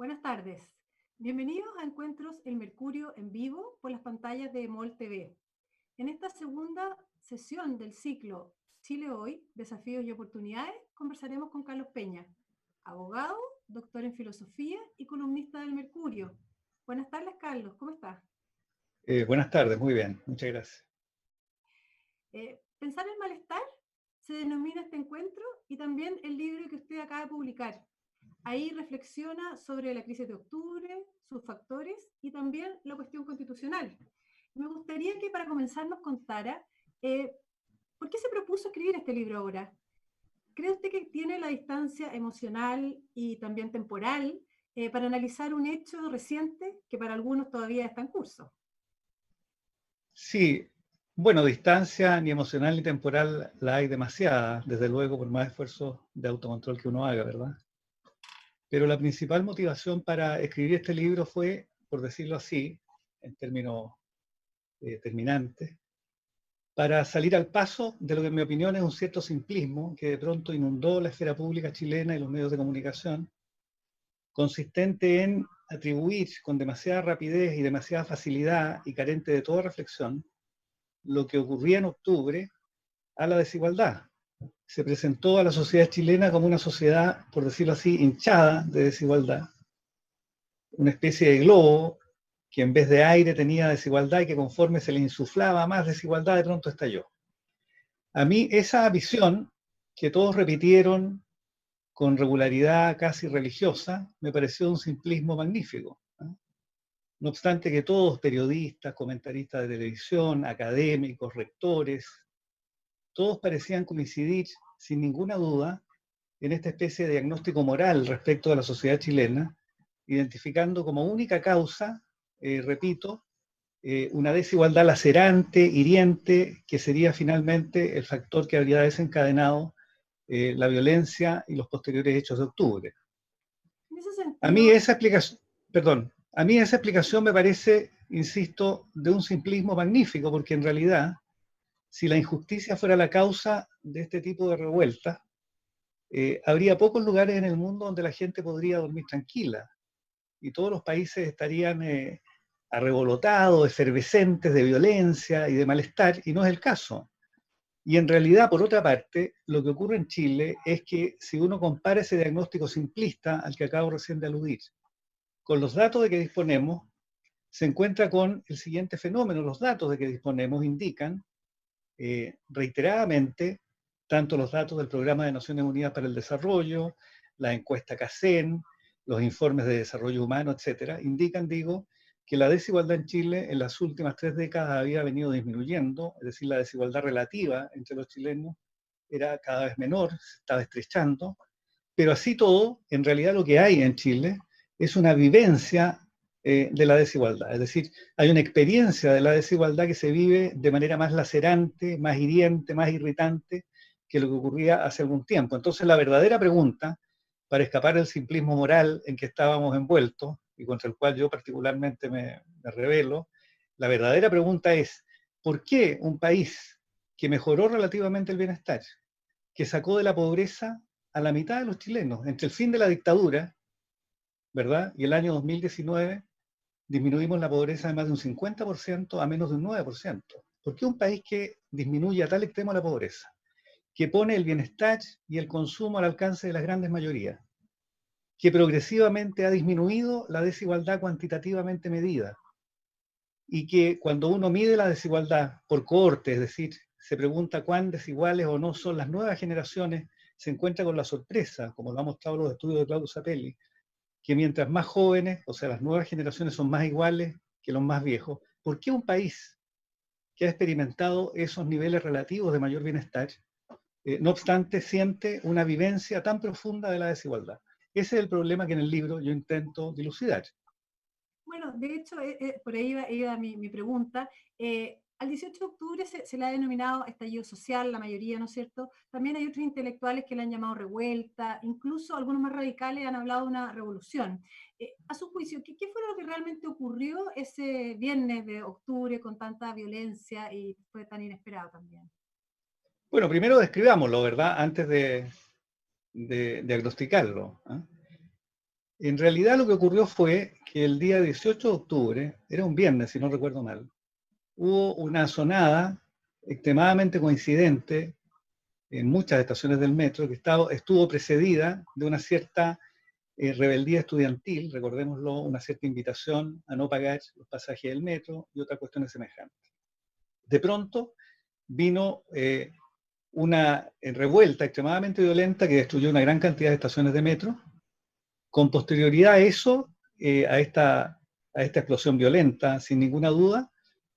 Buenas tardes. Bienvenidos a Encuentros El Mercurio en vivo por las pantallas de MOL TV. En esta segunda sesión del ciclo Chile Hoy, Desafíos y Oportunidades, conversaremos con Carlos Peña, abogado, doctor en filosofía y columnista del Mercurio. Buenas tardes, Carlos. ¿Cómo estás? Eh, buenas tardes, muy bien. Muchas gracias. Eh, Pensar en malestar se denomina este encuentro y también el libro que usted acaba de publicar, Ahí reflexiona sobre la crisis de octubre, sus factores y también la cuestión constitucional. Me gustaría que para comenzar nos contara eh, por qué se propuso escribir este libro ahora. ¿Cree usted que tiene la distancia emocional y también temporal eh, para analizar un hecho reciente que para algunos todavía está en curso? Sí, bueno, distancia ni emocional ni temporal la hay demasiada, desde luego, por más esfuerzo de autocontrol que uno haga, ¿verdad? Pero la principal motivación para escribir este libro fue, por decirlo así, en términos eh, terminantes, para salir al paso de lo que en mi opinión es un cierto simplismo que de pronto inundó la esfera pública chilena y los medios de comunicación, consistente en atribuir con demasiada rapidez y demasiada facilidad y carente de toda reflexión lo que ocurría en octubre a la desigualdad, se presentó a la sociedad chilena como una sociedad, por decirlo así, hinchada de desigualdad, una especie de globo que en vez de aire tenía desigualdad y que conforme se le insuflaba más desigualdad, de pronto estalló. A mí esa visión que todos repitieron con regularidad casi religiosa, me pareció un simplismo magnífico. No obstante que todos, periodistas, comentaristas de televisión, académicos, rectores, todos parecían coincidir sin ninguna duda en esta especie de diagnóstico moral respecto a la sociedad chilena, identificando como única causa, eh, repito, eh, una desigualdad lacerante, hiriente, que sería finalmente el factor que habría desencadenado eh, la violencia y los posteriores hechos de octubre. A mí esa explicación, perdón, a mí esa explicación me parece, insisto, de un simplismo magnífico, porque en realidad si la injusticia fuera la causa de este tipo de revuelta, eh, habría pocos lugares en el mundo donde la gente podría dormir tranquila y todos los países estarían eh, arrebolotados, efervescentes de violencia y de malestar, y no es el caso. Y en realidad, por otra parte, lo que ocurre en Chile es que si uno compara ese diagnóstico simplista al que acabo recién de aludir, con los datos de que disponemos, se encuentra con el siguiente fenómeno. Los datos de que disponemos indican eh, reiteradamente tanto los datos del Programa de Naciones Unidas para el Desarrollo, la encuesta CACEN, los informes de desarrollo humano, etcétera, indican, digo, que la desigualdad en Chile en las últimas tres décadas había venido disminuyendo, es decir, la desigualdad relativa entre los chilenos era cada vez menor, se estaba estrechando, pero así todo, en realidad lo que hay en Chile es una vivencia eh, de la desigualdad. Es decir, hay una experiencia de la desigualdad que se vive de manera más lacerante, más hiriente, más irritante que lo que ocurría hace algún tiempo. Entonces, la verdadera pregunta, para escapar del simplismo moral en que estábamos envueltos, y contra el cual yo particularmente me, me revelo, la verdadera pregunta es, ¿por qué un país que mejoró relativamente el bienestar, que sacó de la pobreza a la mitad de los chilenos, entre el fin de la dictadura, ¿verdad? Y el año 2019, disminuimos la pobreza de más de un 50% a menos de un 9%. ¿Por qué un país que disminuye a tal extremo la pobreza, que pone el bienestar y el consumo al alcance de las grandes mayorías, que progresivamente ha disminuido la desigualdad cuantitativamente medida, y que cuando uno mide la desigualdad por cohorte, es decir, se pregunta cuán desiguales o no son las nuevas generaciones, se encuentra con la sorpresa, como lo ha mostrado los estudios de Claudio Sapelli, que mientras más jóvenes, o sea, las nuevas generaciones son más iguales que los más viejos, ¿por qué un país que ha experimentado esos niveles relativos de mayor bienestar, eh, no obstante, siente una vivencia tan profunda de la desigualdad? Ese es el problema que en el libro yo intento dilucidar. Bueno, de hecho, eh, eh, por ahí iba, mi, mi, pregunta. Al 18 de octubre se, le ha denominado estallido social, la mayoría, ¿no es cierto? También hay otros intelectuales que le han llamado revuelta, incluso algunos más radicales han hablado de una revolución. Eh, a su juicio, ¿qué, fue lo que realmente ocurrió ese viernes de octubre con tanta violencia y fue tan inesperado también? Bueno, primero describámoslo, ¿verdad? Antes de, diagnosticarlo. ¿ah? En realidad lo que ocurrió fue que el día 18 de octubre, era un viernes si no recuerdo mal, hubo una sonada extremadamente coincidente en muchas estaciones del metro que estaba, estuvo precedida de una cierta eh, rebeldía estudiantil, recordémoslo, una cierta invitación a no pagar los pasajes del metro y otras cuestiones semejantes. De pronto vino eh, una eh, revuelta extremadamente violenta que destruyó una gran cantidad de estaciones de metro. Con posterioridad a eso, a, esta, a esta explosión violenta, sin ninguna duda,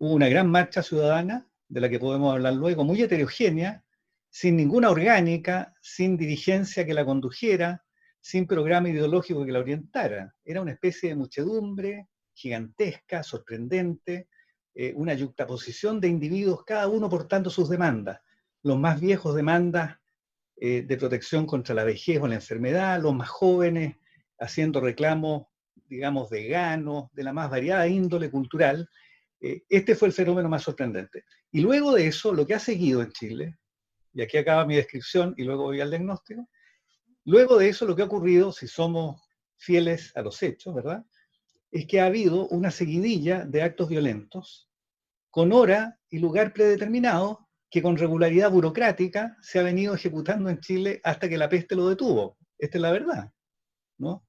hubo una gran marcha ciudadana, de la que podemos hablar luego, muy heterogénea, sin ninguna orgánica, sin dirigencia que la condujera, sin programa ideológico que la orientara. Era una especie de muchedumbre gigantesca, sorprendente, eh, una yuxtaposición de individuos, cada uno portando sus demandas. Los más viejos demandas eh, de protección contra la vejez o la enfermedad, los más jóvenes haciendo reclamos, digamos, veganos, de la más variada índole cultural. Eh, este fue el fenómeno más sorprendente. Y luego de eso, lo que ha seguido en Chile, y aquí acaba mi descripción y luego voy al diagnóstico, Luego de eso, lo que ha ocurrido, si somos fieles a los hechos, ¿verdad? Es que ha habido una seguidilla de actos violentos con hora y lugar predeterminado que con regularidad burocrática se ha venido ejecutando en Chile hasta que la peste lo detuvo. Esta es la verdad, ¿no?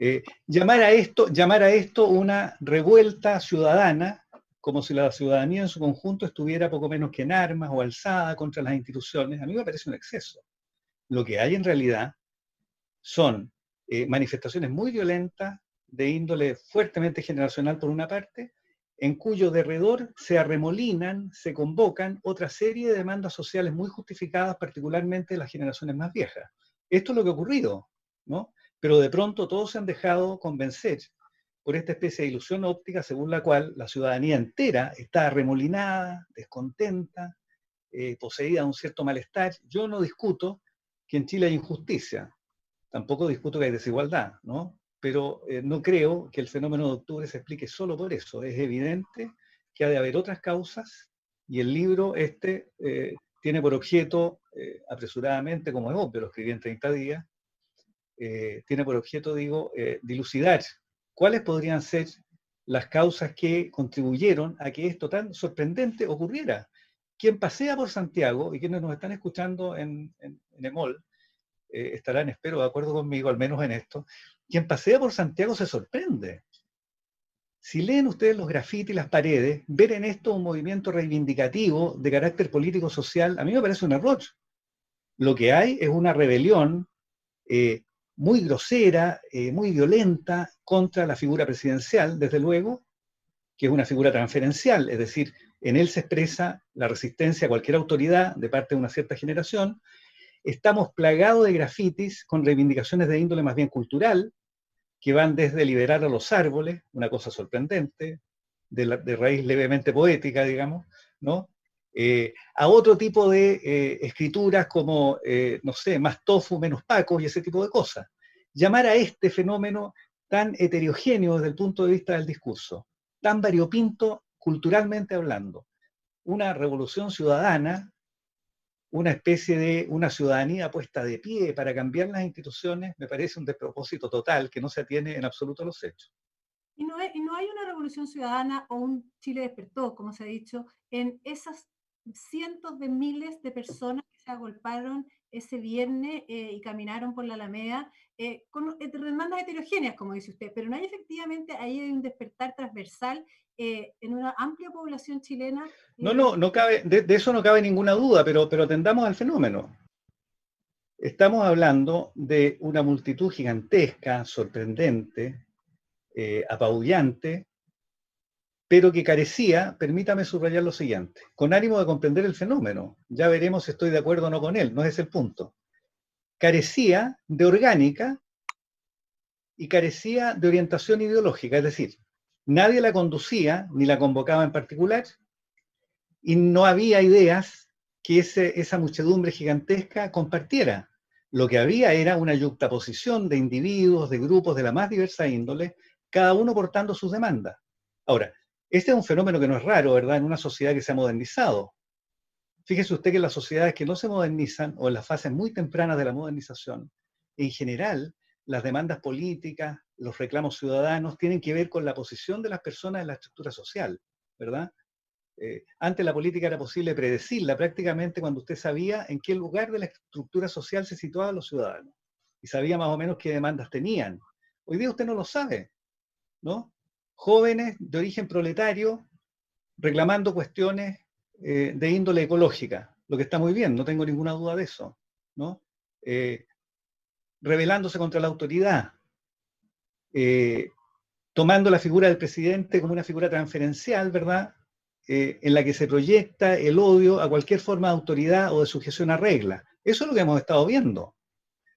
Eh, llamar, a esto, llamar a esto una revuelta ciudadana, como si la ciudadanía en su conjunto estuviera poco menos que en armas o alzada contra las instituciones, a mí me parece un exceso lo que hay en realidad son eh, manifestaciones muy violentas de índole fuertemente generacional por una parte, en cuyo derredor se arremolinan, se convocan otra serie de demandas sociales muy justificadas, particularmente de las generaciones más viejas. Esto es lo que ha ocurrido, ¿no? Pero de pronto todos se han dejado convencer por esta especie de ilusión óptica según la cual la ciudadanía entera está arremolinada, descontenta, eh, poseída de un cierto malestar. Yo no discuto que en Chile hay injusticia. Tampoco discuto que hay desigualdad, ¿no? Pero eh, no creo que el fenómeno de octubre se explique solo por eso. Es evidente que ha de haber otras causas y el libro este eh, tiene por objeto, eh, apresuradamente, como es obvio, lo escribí en 30 días, tiene por objeto, digo, dilucidar cuáles podrían ser las causas que contribuyeron a que esto tan sorprendente ocurriera quien pasea por Santiago y quienes nos están escuchando en, en, EMOL eh, estarán, espero, de acuerdo conmigo, al menos en esto, quien pasea por Santiago se sorprende. Si leen ustedes los grafitis las paredes, ver en esto un movimiento reivindicativo de carácter político-social, a mí me parece un error. Lo que hay es una rebelión eh, muy grosera, eh, muy violenta contra la figura presidencial, desde luego, que es una figura transferencial, es decir, en él se expresa la resistencia a cualquier autoridad de parte de una cierta generación. Estamos plagados de grafitis con reivindicaciones de índole más bien cultural, que van desde liberar a los árboles, una cosa sorprendente, de, raíz levemente poética, digamos, ¿no? Eh, a otro tipo de eh, escrituras como, eh, no sé, más tofu, menos paco y ese tipo de cosas. Llamar a este fenómeno tan heterogéneo desde el punto de vista del discurso, tan variopinto culturalmente hablando, una revolución ciudadana, una especie de una ciudadanía puesta de pie para cambiar las instituciones, me parece un despropósito total que no se atiene en absoluto a los hechos. Y no, hay una revolución ciudadana o un Chile despertó, como se ha dicho, en esas cientos de miles de personas que se agolparon ese viernes eh, y caminaron por la Alameda eh, con demandas heterogéneas, como dice usted, pero no hay efectivamente ahí un despertar transversal eh, en una amplia población chilena. No, no, no cabe, de, eso no cabe ninguna duda, pero, pero atendamos al fenómeno. Estamos hablando de una multitud gigantesca, sorprendente, eh, apabullante, pero que carecía, permítame subrayar lo siguiente, con ánimo de comprender el fenómeno, ya veremos si estoy de acuerdo o no con él, no es el punto, carecía de orgánica y carecía de orientación ideológica, es decir, Nadie la conducía, ni la convocaba en particular, y no había ideas que esa muchedumbre gigantesca compartiera. Lo que había era una yuxtaposición de individuos, de grupos de la más diversa índole, cada uno portando sus demandas. Ahora, este es un fenómeno que no es raro, ¿verdad?, en una sociedad que se ha modernizado. Fíjese usted que en las sociedades que no se modernizan o en las fases muy tempranas de la modernización, en general las demandas políticas, los reclamos ciudadanos, tienen que ver con la posición de las personas en la estructura social, ¿verdad? Eh, antes la política era posible predecirla prácticamente cuando usted sabía en qué lugar de la estructura social se situaban los ciudadanos y sabía más o menos qué demandas tenían. Hoy día usted no lo sabe, ¿no? Jóvenes de origen proletario reclamando cuestiones eh, de índole ecológica, lo que está muy bien, no tengo ninguna duda de eso, ¿no? Eh, rebelándose contra la autoridad, eh, tomando la figura del presidente como una figura transferencial, ¿verdad? En la que se proyecta el odio a cualquier forma de autoridad o de sujeción a reglas. Eso es lo que hemos estado viendo.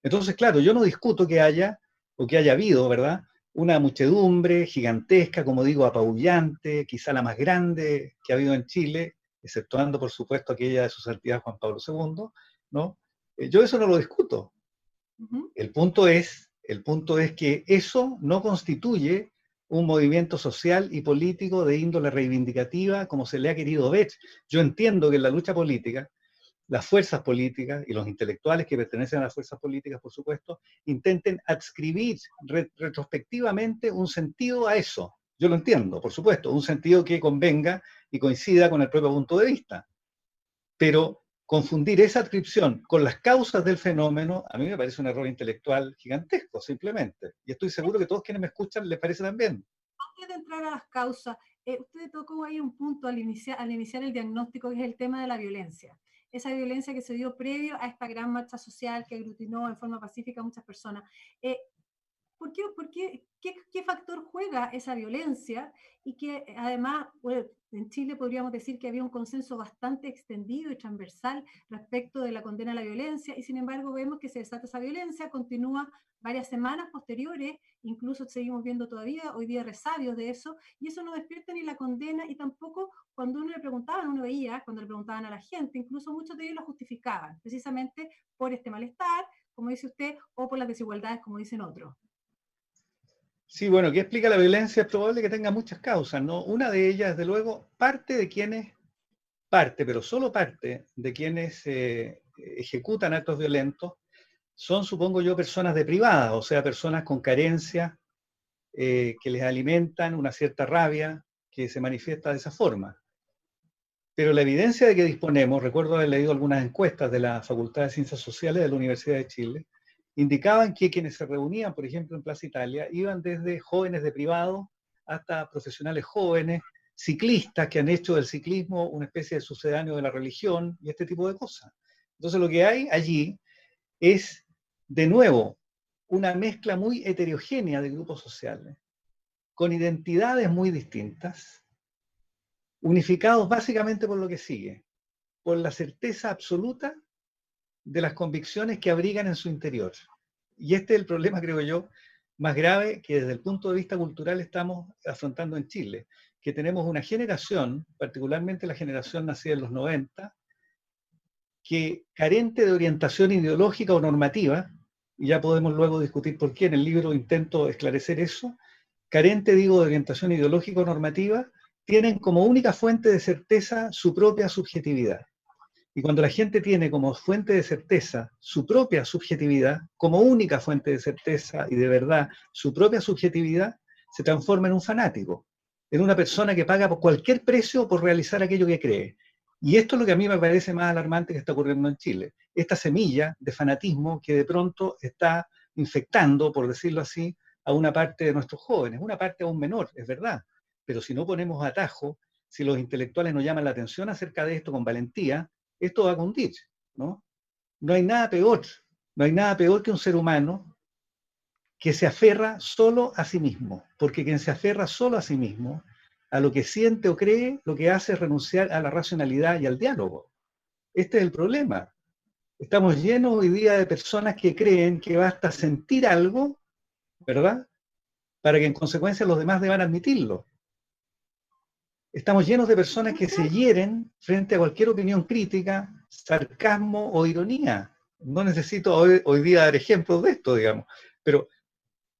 Entonces, claro, yo no discuto que haya, o que haya habido, ¿verdad? Una muchedumbre gigantesca, como digo, apabullante, quizá la más grande que ha habido en Chile, exceptuando, por supuesto, aquella de su santidad Juan Pablo II, ¿no? Eh, yo eso no lo discuto. El punto es, el punto es que eso no constituye un movimiento social y político de índole reivindicativa como se le ha querido ver. Yo entiendo que en la lucha política, las fuerzas políticas y los intelectuales que pertenecen a las fuerzas políticas, por supuesto, intenten adscribir retrospectivamente un sentido a eso. Yo lo entiendo, por supuesto, un sentido que convenga y coincida con el propio punto de vista. Pero confundir esa adscripción con las causas del fenómeno, a mí me parece un error intelectual gigantesco, simplemente. Y estoy seguro que todos quienes me escuchan les parece también. Antes de entrar a las causas, eh, usted tocó ahí un punto al al iniciar el diagnóstico, que es el tema de la violencia. Esa violencia que se dio previo a esta gran marcha social que aglutinó en forma pacífica a muchas personas. Eh, ¿Por qué, por qué, qué, factor juega esa violencia? Y que además, en Chile podríamos decir que había un consenso bastante extendido y transversal respecto de la condena a la violencia, y sin embargo vemos que se desata esa violencia, continúa varias semanas posteriores, incluso seguimos viendo todavía hoy día resabios de eso, y eso no despierta ni la condena, y tampoco cuando uno le preguntaban, uno veía, cuando le preguntaban a la gente, incluso muchos de ellos lo justificaban, precisamente por este malestar, como dice usted, o por las desigualdades, como dicen otros. Sí, bueno, ¿qué explica la violencia? Es probable que tenga muchas causas, ¿no? Una de ellas, desde luego, parte de quienes, parte, pero solo parte de quienes eh, ejecutan actos violentos son, supongo yo, personas deprivadas, o sea, personas con carencia eh, que les alimentan una cierta rabia que se manifiesta de esa forma. Pero la evidencia de que disponemos, recuerdo haber leído algunas encuestas de la Facultad de Ciencias Sociales de la Universidad de Chile, indicaban que quienes se reunían, por ejemplo, en Plaza Italia, iban desde jóvenes de privado hasta profesionales jóvenes, ciclistas que han hecho del ciclismo una especie de sucedáneo de la religión y este tipo de cosas. Entonces lo que hay allí es, de nuevo, una mezcla muy heterogénea de grupos sociales, con identidades muy distintas, unificados básicamente por lo que sigue, por la certeza absoluta de las convicciones que abrigan en su interior. Y este es el problema, creo yo, más grave que desde el punto de vista cultural estamos afrontando en Chile, que tenemos una generación, particularmente la generación nacida en los 90, que carente de orientación ideológica o normativa, y ya podemos luego discutir por qué, en el libro intento esclarecer eso, carente, digo, de orientación ideológica o normativa, tienen como única fuente de certeza su propia subjetividad. Y cuando la gente tiene como fuente de certeza su propia subjetividad, como única fuente de certeza y de verdad su propia subjetividad, se transforma en un fanático, en una persona que paga por cualquier precio por realizar aquello que cree. Y esto es lo que a mí me parece más alarmante que está ocurriendo en Chile. Esta semilla de fanatismo que de pronto está infectando, por decirlo así, a una parte de nuestros jóvenes, una parte aún menor, es verdad. Pero si no ponemos atajo, si los intelectuales nos llaman la atención acerca de esto con valentía, esto va a hundir, ¿no? No hay nada peor, no hay nada peor que un ser humano que se aferra solo a sí mismo, porque quien se aferra solo a sí mismo, a lo que siente o cree, lo que hace es renunciar a la racionalidad y al diálogo. Este es el problema. Estamos llenos hoy día de personas que creen que basta sentir algo, ¿verdad? Para que en consecuencia los demás deban admitirlo. Estamos llenos de personas que se hieren frente a cualquier opinión crítica, sarcasmo o ironía. No necesito hoy, día dar ejemplos de esto, digamos, pero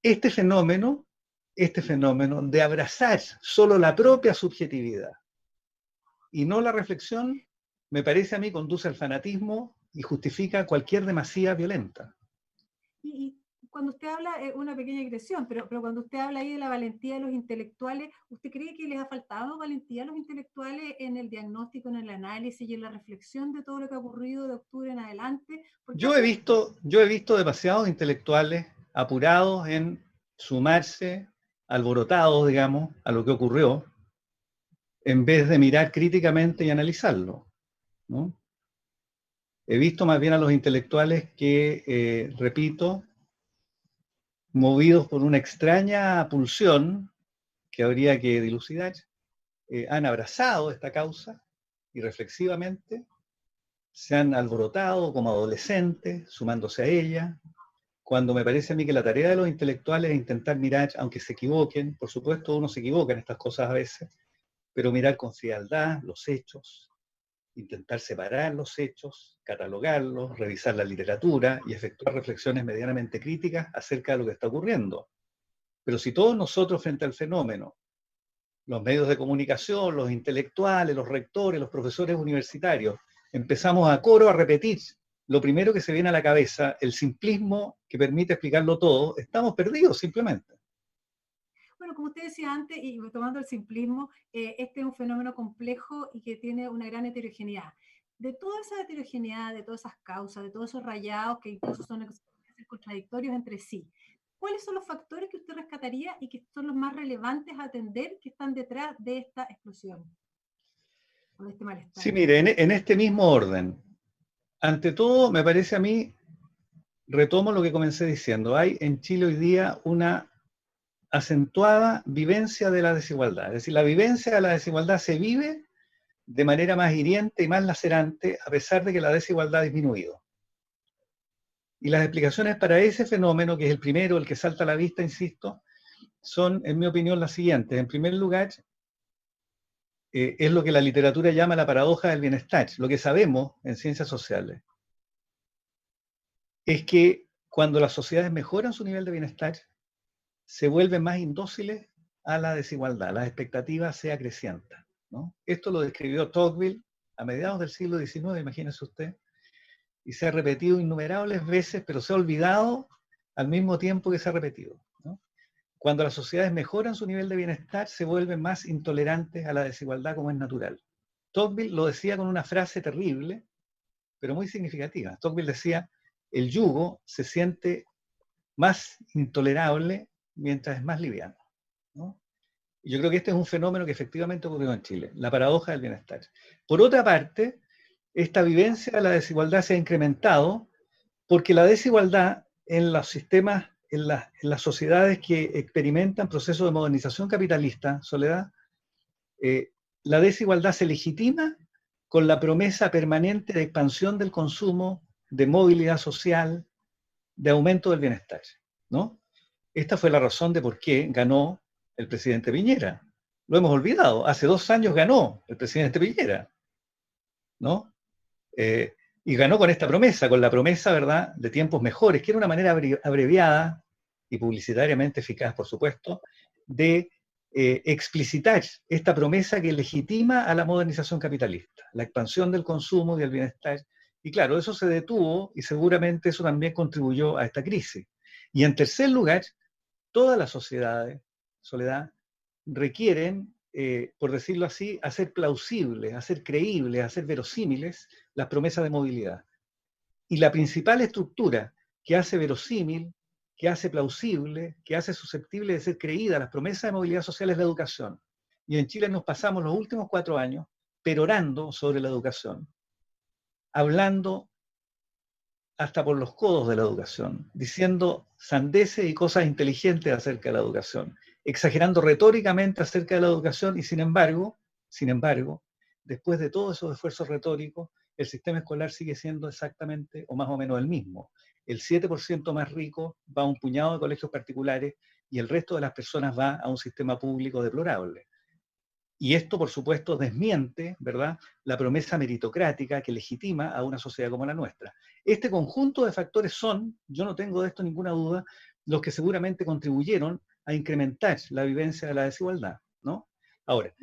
este fenómeno, este fenómeno de abrazar solo la propia subjetividad y no la reflexión, me parece a mí conduce al fanatismo y justifica cualquier demasía violenta. ¿Y cuando usted habla, es una pequeña agresión, pero, pero cuando usted habla ahí de la valentía de los intelectuales, ¿usted cree que les ha faltado valentía a los intelectuales en el diagnóstico, en el análisis y en la reflexión de todo lo que ha ocurrido de octubre en adelante? yo he, visto, yo he visto demasiados intelectuales apurados en sumarse, alborotados, digamos, a lo que ocurrió, en vez de mirar críticamente y analizarlo. He visto más bien a los intelectuales que, eh, repito, movidos por una extraña pulsión que habría que dilucidar, eh, han abrazado esta causa y reflexivamente se han alborotado como adolescentes, sumándose a ella, cuando me parece a mí que la tarea de los intelectuales es intentar mirar, aunque se equivoquen, por supuesto uno se equivoca en estas cosas a veces, pero mirar con frialdad los hechos, intentar separar los hechos, catalogarlos, revisar la literatura y efectuar reflexiones medianamente críticas acerca de lo que está ocurriendo. Pero si todos nosotros frente al fenómeno, los medios de comunicación, los intelectuales, los rectores, los profesores universitarios, empezamos a coro a repetir lo primero que se viene a la cabeza, el simplismo que permite explicarlo todo, estamos perdidos simplemente. Como usted decía antes, y tomando el simplismo, eh, este es un fenómeno complejo y que tiene una gran heterogeneidad. De toda esa heterogeneidad, de todas esas causas, de todos esos rayados que incluso son contradictorios entre sí, ¿cuáles son los factores que usted rescataría y que son los más relevantes a atender que están detrás de esta explosión? de este malestar? Sí, mire, en, en este mismo orden, ante todo, me parece a mí, retomo lo que comencé diciendo, hay en Chile hoy día una acentuada vivencia de la desigualdad. Es decir, la vivencia de la desigualdad se vive de manera más hiriente y más lacerante a pesar de que la desigualdad ha disminuido. Y las explicaciones para ese fenómeno, que es el primero, el que salta a la vista, insisto, son, en mi opinión, las siguientes. En primer lugar, eh, es lo que la literatura llama la paradoja del bienestar. Lo que sabemos en ciencias sociales es que cuando las sociedades mejoran su nivel de bienestar, se vuelven más indóciles a la desigualdad, las expectativas se acrecientan. Esto lo describió Tocqueville a mediados del siglo XIX, imagínese usted, y se ha repetido innumerables veces, pero se ha olvidado al mismo tiempo que se ha repetido. Cuando las sociedades mejoran su nivel de bienestar, se vuelven más intolerantes a la desigualdad como es natural. Tocqueville lo decía con una frase terrible, pero muy significativa. Tocqueville decía, el yugo se siente más intolerable mientras es más liviano. Yo creo que este es un fenómeno que efectivamente ocurrió en Chile, la paradoja del bienestar. Por otra parte, esta vivencia de la desigualdad se ha incrementado porque la desigualdad en los sistemas, en, las sociedades que experimentan procesos de modernización capitalista, Soledad, eh, la desigualdad se legitima con la promesa permanente de expansión del consumo, de movilidad social, de aumento del bienestar. ¿no? Esta fue la razón de por qué ganó el presidente Piñera. Lo hemos olvidado. Hace dos años ganó el presidente Piñera. ¿No? Eh, y ganó con esta promesa, con la promesa, ¿verdad?, de tiempos mejores, que era una manera abreviada y publicitariamente eficaz, por supuesto, de eh, explicitar esta promesa que legitima a la modernización capitalista, la expansión del consumo y del bienestar. Y claro, eso se detuvo y seguramente eso también contribuyó a esta crisis. Y en tercer lugar, todas las sociedades, Soledad, requieren, eh, por decirlo así, hacer plausibles, hacer creíbles, hacer verosímiles las promesas de movilidad. Y la principal estructura que hace verosímil, que hace plausible, que hace susceptible de ser creída las promesas de movilidad social es la educación. Y en Chile nos pasamos los últimos cuatro años perorando sobre la educación, hablando hasta por los codos de la educación, diciendo sandeces y cosas inteligentes acerca de la educación, exagerando retóricamente acerca de la educación y sin embargo, sin embargo, después de todos esos esfuerzos retóricos, el sistema escolar sigue siendo exactamente o más o menos el mismo. El 7% más rico va a un puñado de colegios particulares y el resto de las personas va a un sistema público deplorable. Y esto, por supuesto, desmiente, ¿verdad?, la promesa meritocrática que legitima a una sociedad como la nuestra. Este conjunto de factores son, yo no tengo de esto ninguna duda, los que seguramente contribuyeron a incrementar la vivencia de la desigualdad, ¿no? Ahora,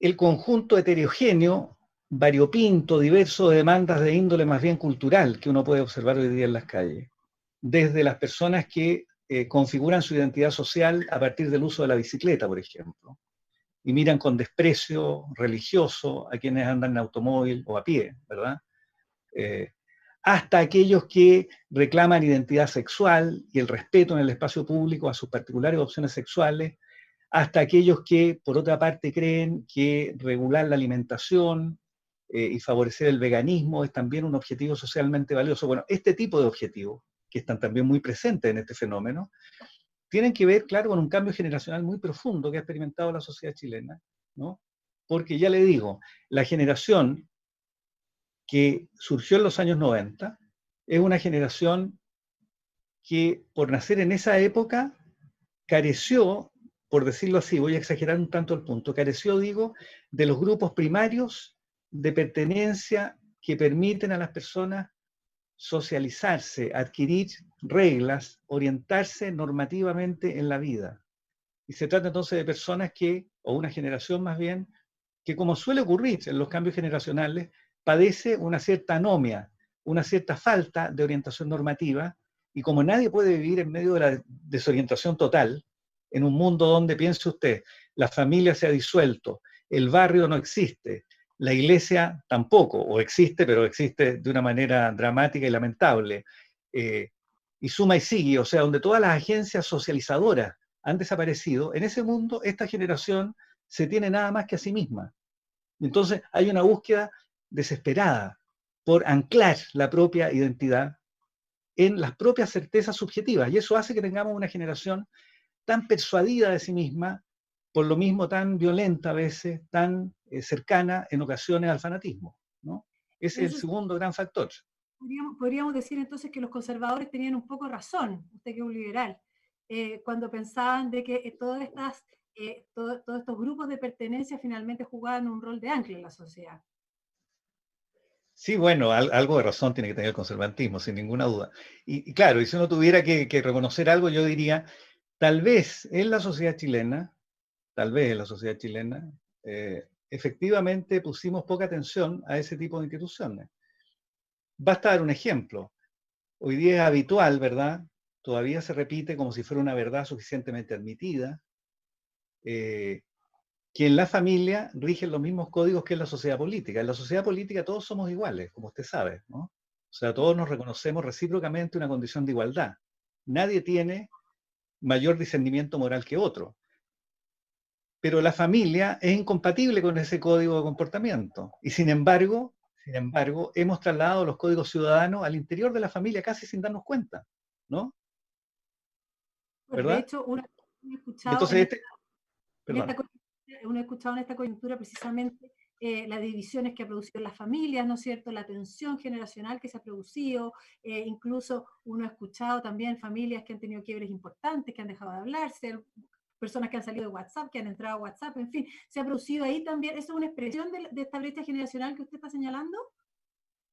el conjunto heterogéneo, variopinto, diverso de demandas de índole más bien cultural que uno puede observar hoy día en las calles, desde las personas que eh, configuran su identidad social a partir del uso de la bicicleta, por ejemplo, y miran con desprecio religioso a quienes andan en automóvil o a pie, ¿verdad? Eh, hasta aquellos que reclaman identidad sexual y el respeto en el espacio público a sus particulares opciones sexuales, hasta aquellos que, por otra parte, creen que regular la alimentación eh, y favorecer el veganismo es también un objetivo socialmente valioso. Bueno, este tipo de objetivos, que están también muy presentes en este fenómeno, tienen que ver, claro, con un cambio generacional muy profundo que ha experimentado la sociedad chilena, ¿no? Porque ya le digo, la generación que surgió en los años 90 es una generación que por nacer en esa época careció, por decirlo así, voy a exagerar un tanto el punto, careció, digo, de los grupos primarios de pertenencia que permiten a las personas socializarse, adquirir reglas, orientarse normativamente en la vida. Y se trata entonces de personas que, o una generación más bien, que como suele ocurrir en los cambios generacionales, padece una cierta anomia, una cierta falta de orientación normativa, y como nadie puede vivir en medio de la desorientación total, en un mundo donde, piense usted, la familia se ha disuelto, el barrio no existe, la iglesia tampoco, o existe, pero existe de una manera dramática y lamentable, eh, y suma y sigue, o sea, donde todas las agencias socializadoras han desaparecido, en ese mundo esta generación se tiene nada más que a sí misma. Entonces hay una búsqueda desesperada por anclar la propia identidad en las propias certezas subjetivas. Y eso hace que tengamos una generación tan persuadida de sí misma, por lo mismo tan violenta a veces, tan eh, cercana en ocasiones al fanatismo. ¿no? Ese es el segundo gran factor. Podríamos, decir entonces que los conservadores tenían un poco razón, usted que es un liberal, eh, cuando pensaban de que eh, todas estas, todos estos grupos de pertenencia finalmente jugaban un rol de ancla en la sociedad. Sí, bueno, algo de razón tiene que tener el conservantismo, sin ninguna duda. Y, claro, y si uno tuviera que, reconocer algo, yo diría, tal vez en la sociedad chilena, tal vez en la sociedad chilena, eh, efectivamente pusimos poca atención a ese tipo de instituciones. Basta dar un ejemplo. Hoy día es habitual, ¿verdad? Todavía se repite como si fuera una verdad suficientemente admitida, eh, que en la familia rigen los mismos códigos que en la sociedad política. En la sociedad política todos somos iguales, como usted sabe, ¿no? O sea, todos nos reconocemos recíprocamente una condición de igualdad. Nadie tiene mayor discernimiento moral que otro. Pero la familia es incompatible con ese código de comportamiento. Y sin embargo, sin embargo, hemos trasladado los códigos ciudadanos al interior de la familia casi sin darnos cuenta, ¿no? ¿Verdad? De hecho, Entonces, este, uno ha escuchado en esta coyuntura precisamente eh, las divisiones que ha producido las familias, ¿no es cierto? La tensión generacional que se ha producido, eh, incluso uno ha escuchado también familias que han tenido quiebres importantes, que han dejado de hablarse, personas que han salido de WhatsApp, que han entrado a WhatsApp, en fin, se ha producido ahí también, ¿eso es una expresión de, esta brecha generacional que usted está señalando?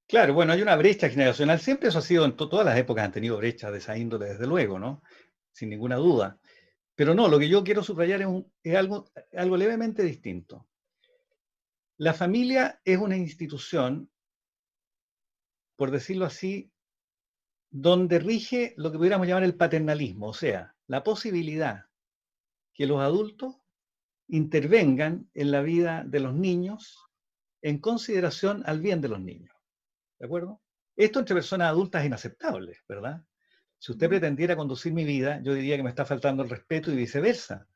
Claro, bueno, hay una brecha generacional, siempre eso ha sido, en todas las épocas han tenido brechas de esa índole, desde luego, ¿no? Sin ninguna duda. Pero no, lo que yo quiero subrayar es, algo, algo levemente distinto. La familia es una institución, por decirlo así, donde rige lo que pudiéramos llamar el paternalismo, o sea, la posibilidad que los adultos intervengan en la vida de los niños en consideración al bien de los niños. ¿De acuerdo? Esto entre personas adultas es inaceptable, ¿verdad? Si usted pretendiera conducir mi vida, yo diría que me está faltando el respeto y viceversa,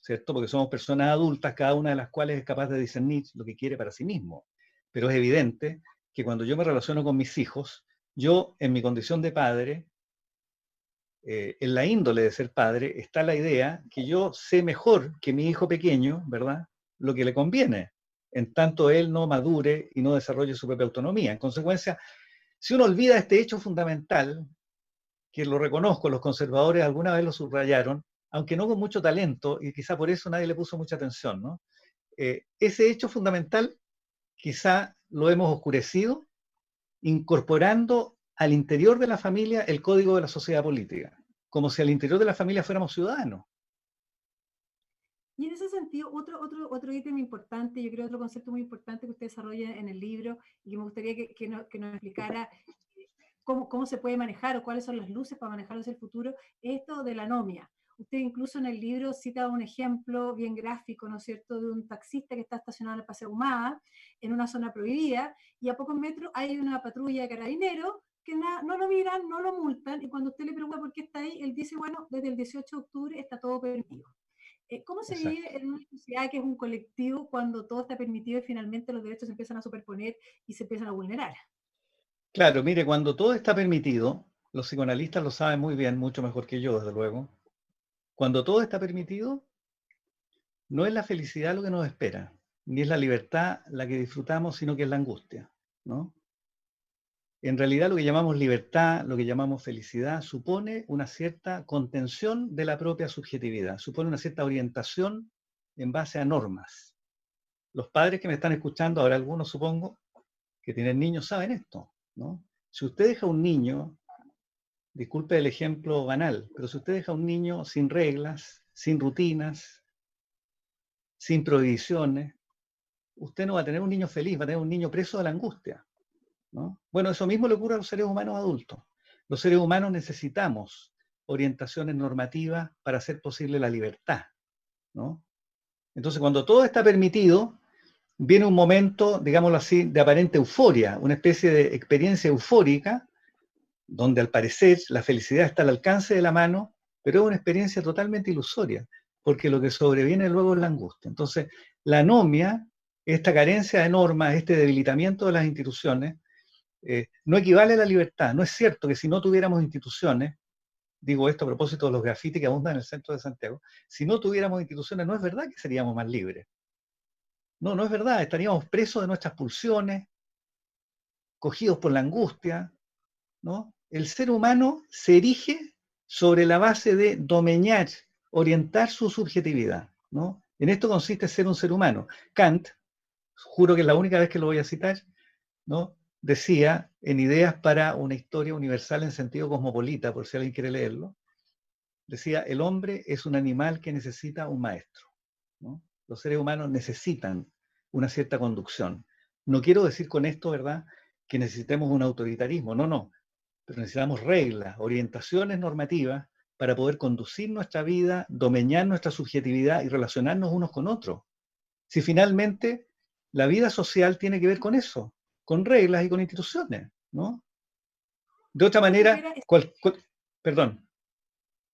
¿cierto? Porque somos personas adultas, cada una de las cuales es capaz de discernir lo que quiere para sí mismo. Pero es evidente que cuando yo me relaciono con mis hijos, yo en mi condición de padre, eh, en la índole de ser padre, está la idea que yo sé mejor que mi hijo pequeño, ¿verdad? Lo que le conviene, en tanto él no madure y no desarrolle su propia autonomía. En consecuencia, si uno olvida este hecho fundamental, que lo reconozco, los conservadores alguna vez lo subrayaron, aunque no con mucho talento, y quizá por eso nadie le puso mucha atención, ¿no? Eh, ese hecho fundamental quizá lo hemos oscurecido incorporando al interior de la familia el código de la sociedad política, como si al interior de la familia fuéramos ciudadanos. Y en ese sentido, otro, otro, otro ítem importante, yo creo otro concepto muy importante que usted desarrolla en el libro y que me gustaría que, que, nos explicara cómo, cómo, se puede manejar o cuáles son las luces para manejar hacia el futuro, esto de la anomia. Usted incluso en el libro cita un ejemplo bien gráfico, ¿no es cierto?, de un taxista que está estacionado en el Paseo Humada, en una zona prohibida, y a pocos metros hay una patrulla de carabineros que no lo miran, no lo multan, y cuando usted le pregunta por qué está ahí, él dice, bueno, desde el 18 de octubre está todo permitido. Eh, ¿Cómo se vive en una sociedad que es un colectivo cuando todo está permitido y finalmente los derechos se empiezan a superponer y se empiezan a vulnerar? Claro, mire, cuando todo está permitido, los psicoanalistas lo saben muy bien, mucho mejor que yo, desde luego. Cuando todo está permitido, no es la felicidad lo que nos espera, ni es la libertad la que disfrutamos, sino que es la angustia, ¿no? En realidad lo que llamamos libertad, lo que llamamos felicidad, supone una cierta contención de la propia subjetividad, supone una cierta orientación en base a normas. Los padres que me están escuchando, ahora algunos supongo, que tienen niños, saben esto, ¿no? Si usted deja a un niño, disculpe el ejemplo banal, pero si usted deja a un niño sin reglas, sin rutinas, sin prohibiciones, usted no va a tener un niño feliz, va a tener un niño preso de la angustia. Bueno, eso mismo le ocurre a los seres humanos adultos. Los seres humanos necesitamos orientaciones normativas para hacer posible la libertad. Entonces, cuando todo está permitido, viene un momento, digámoslo así, de aparente euforia, una especie de experiencia eufórica, donde al parecer la felicidad está al alcance de la mano, pero es una experiencia totalmente ilusoria, porque lo que sobreviene luego es la angustia. Entonces, la anomia, esta carencia de normas, este debilitamiento de las instituciones, eh, no equivale a la libertad. No es cierto que si no tuviéramos instituciones, digo esto a propósito de los grafitis que abundan en el centro de Santiago, si no tuviéramos instituciones, no es verdad que seríamos más libres. No, no es verdad, estaríamos presos de nuestras pulsiones, cogidos por la angustia, ¿no? El ser humano se erige sobre la base de domeñar, orientar su subjetividad, ¿no? En esto consiste ser un ser humano. Kant, juro que es la única vez que lo voy a citar, ¿no? Decía en Ideas para una historia universal en sentido cosmopolita, por si alguien quiere leerlo, decía, el hombre es un animal que necesita un maestro. Los seres humanos necesitan una cierta conducción. No quiero decir con esto, ¿verdad?, que necesitemos un autoritarismo, no, no, pero necesitamos reglas, orientaciones normativas para poder conducir nuestra vida, domeñar nuestra subjetividad y relacionarnos unos con otros. Si finalmente la vida social tiene que ver con eso, con reglas y con instituciones, ¿no? De otra manera, perdón.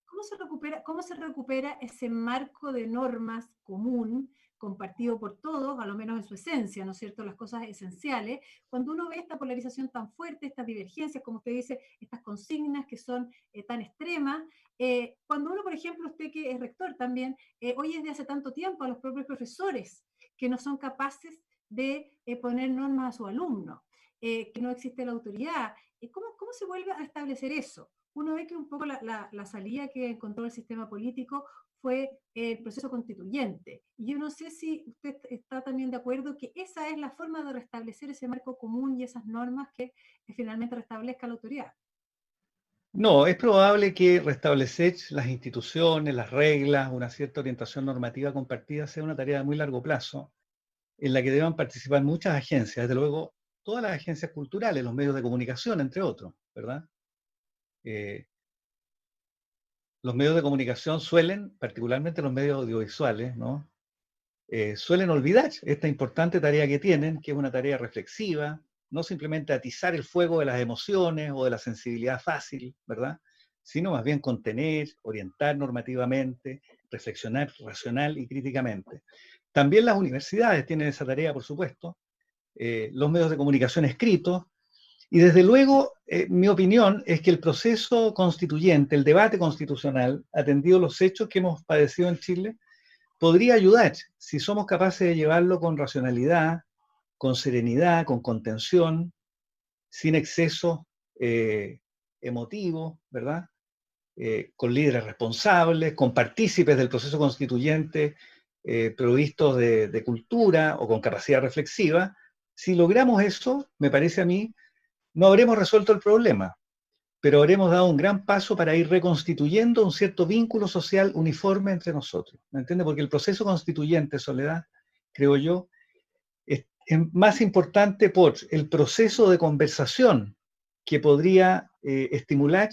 ¿Cómo se, recupera, ¿Cómo se recupera ese marco de normas común, compartido por todos, a lo menos en su esencia, ¿no es cierto? Las cosas esenciales, cuando uno ve esta polarización tan fuerte, estas divergencias, como usted dice, estas consignas que son eh, tan extremas, eh, cuando uno, por ejemplo, usted que es rector también, eh, oye desde hace tanto tiempo a los propios profesores que no son capaces de eh, poner normas a su alumno, eh, que no existe la autoridad. ¿Cómo, ¿Cómo se vuelve a establecer eso? Uno ve que un poco la, la, salida que encontró el sistema político fue el proceso constituyente. Y yo no sé si usted está también de acuerdo que esa es la forma de restablecer ese marco común y esas normas que, que finalmente restablezca la autoridad. No, es probable que restablecer las instituciones, las reglas, una cierta orientación normativa compartida sea una tarea de muy largo plazo en la que deban participar muchas agencias, desde luego todas las agencias culturales, los medios de comunicación, entre otros, ¿verdad? Eh, los medios de comunicación suelen, particularmente los medios audiovisuales, ¿no? Eh, suelen olvidar esta importante tarea que tienen, que es una tarea reflexiva, no simplemente atizar el fuego de las emociones o de la sensibilidad fácil, ¿verdad? Sino más bien contener, orientar normativamente, reflexionar racional y críticamente. También las universidades tienen esa tarea, por supuesto, eh, los medios de comunicación escritos, y desde luego, eh, mi opinión es que el proceso constituyente, el debate constitucional, atendido los hechos que hemos padecido en Chile, podría ayudar si somos capaces de llevarlo con racionalidad, con serenidad, con contención, sin exceso eh, emotivo, ¿verdad? con líderes responsables, con partícipes del proceso constituyente eh, provistos de, cultura o con capacidad reflexiva, si logramos eso, me parece a mí, no habremos resuelto el problema, pero habremos dado un gran paso para ir reconstituyendo un cierto vínculo social uniforme entre nosotros. ¿Me entiende? Porque el proceso constituyente, Soledad, creo yo, es, más importante por el proceso de conversación que podría eh, estimular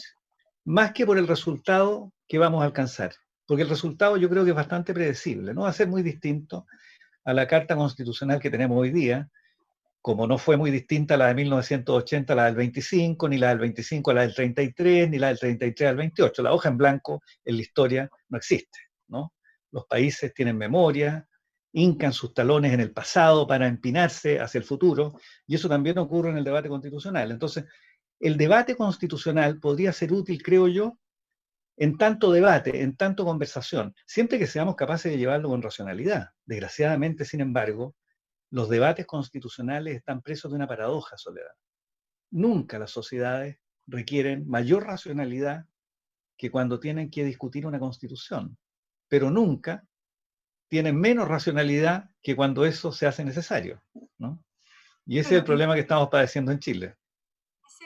más que por el resultado que vamos a alcanzar. Porque el resultado yo creo que es bastante predecible, no va a ser muy distinto a la Carta Constitucional que tenemos hoy día, como no fue muy distinta a la de 1980, la del 25, ni la del 25 a la del 33, ni la del 33 al 28. La hoja en blanco en la historia no existe, ¿no? Los países tienen memoria, hincan sus talones en el pasado para empinarse hacia el futuro, y eso también ocurre en el debate constitucional. Entonces, el debate constitucional podría ser útil, creo yo, en tanto debate, en tanto conversación, siempre que seamos capaces de llevarlo con racionalidad. Desgraciadamente, sin embargo, los debates constitucionales están presos de una paradoja, Soledad. Nunca las sociedades requieren mayor racionalidad que cuando tienen que discutir una constitución, pero nunca tienen menos racionalidad que cuando eso se hace necesario. Y ese es el problema que estamos padeciendo en Chile